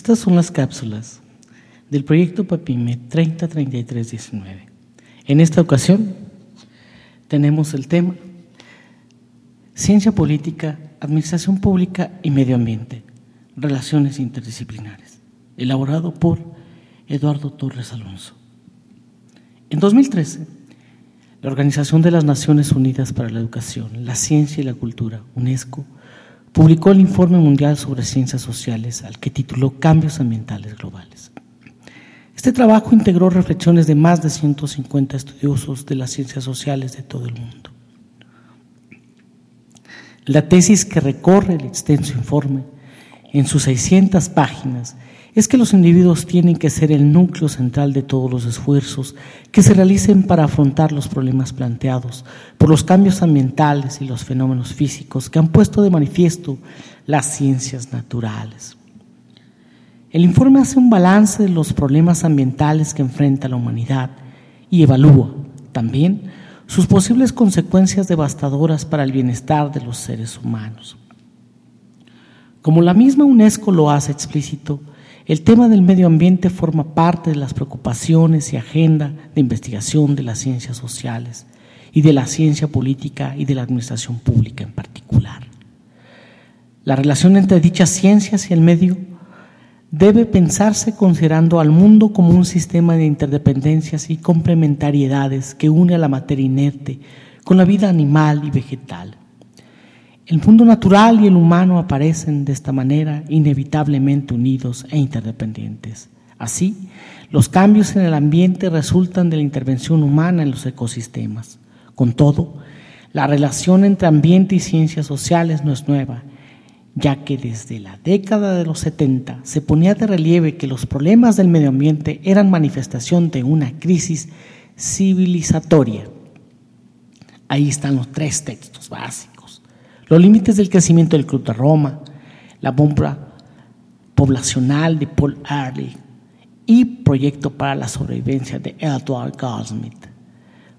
Estas son las cápsulas del proyecto PAPIME 303319. En esta ocasión tenemos el tema Ciencia Política, Administración Pública y Medio Ambiente, Relaciones Interdisciplinares, elaborado por Eduardo Torres Alonso. En 2013, la Organización de las Naciones Unidas para la Educación, la Ciencia y la Cultura, UNESCO, publicó el Informe Mundial sobre Ciencias Sociales, al que tituló Cambios Ambientales Globales. Este trabajo integró reflexiones de más de 150 estudiosos de las ciencias sociales de todo el mundo. La tesis que recorre el extenso informe en sus 600 páginas es que los individuos tienen que ser el núcleo central de todos los esfuerzos que se realicen para afrontar los problemas planteados por los cambios ambientales y los fenómenos físicos que han puesto de manifiesto las ciencias naturales. El informe hace un balance de los problemas ambientales que enfrenta la humanidad y evalúa también sus posibles consecuencias devastadoras para el bienestar de los seres humanos. Como la misma UNESCO lo hace explícito, el tema del medio ambiente forma parte de las preocupaciones y agenda de investigación de las ciencias sociales y de la ciencia política y de la administración pública en particular. La relación entre dichas ciencias y el medio debe pensarse considerando al mundo como un sistema de interdependencias y complementariedades que une a la materia inerte con la vida animal y vegetal el mundo natural y el humano aparecen de esta manera inevitablemente unidos e interdependientes. Así, los cambios en el ambiente resultan de la intervención humana en los ecosistemas. Con todo, la relación entre ambiente y ciencias sociales no es nueva, ya que desde la década de los 70 se ponía de relieve que los problemas del medio ambiente eran manifestación de una crisis civilizatoria. Ahí están los tres textos básicos los límites del crecimiento del Club de Roma, la bomba poblacional de Paul Ehrlich y Proyecto para la Sobrevivencia de Edward Goldsmith,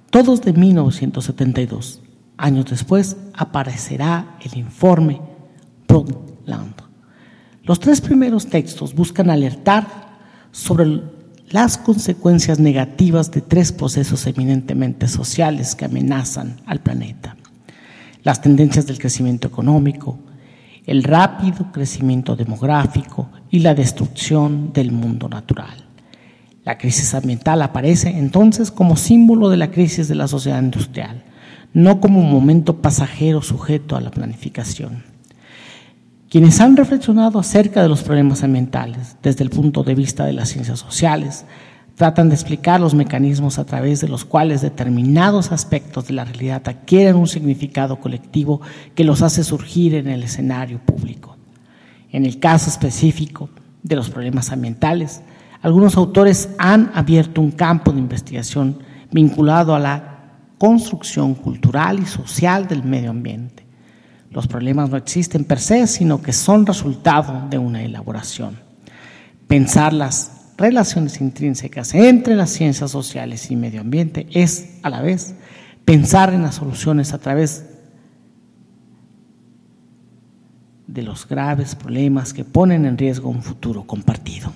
todos de 1972. Años después aparecerá el informe Brundtland. Los tres primeros textos buscan alertar sobre las consecuencias negativas de tres procesos eminentemente sociales que amenazan al planeta las tendencias del crecimiento económico, el rápido crecimiento demográfico y la destrucción del mundo natural. La crisis ambiental aparece entonces como símbolo de la crisis de la sociedad industrial, no como un momento pasajero sujeto a la planificación. Quienes han reflexionado acerca de los problemas ambientales desde el punto de vista de las ciencias sociales Tratan de explicar los mecanismos a través de los cuales determinados aspectos de la realidad adquieren un significado colectivo que los hace surgir en el escenario público. En el caso específico de los problemas ambientales, algunos autores han abierto un campo de investigación vinculado a la construcción cultural y social del medio ambiente. Los problemas no existen per se, sino que son resultado de una elaboración. Pensarlas relaciones intrínsecas entre las ciencias sociales y medio ambiente es a la vez pensar en las soluciones a través de los graves problemas que ponen en riesgo un futuro compartido.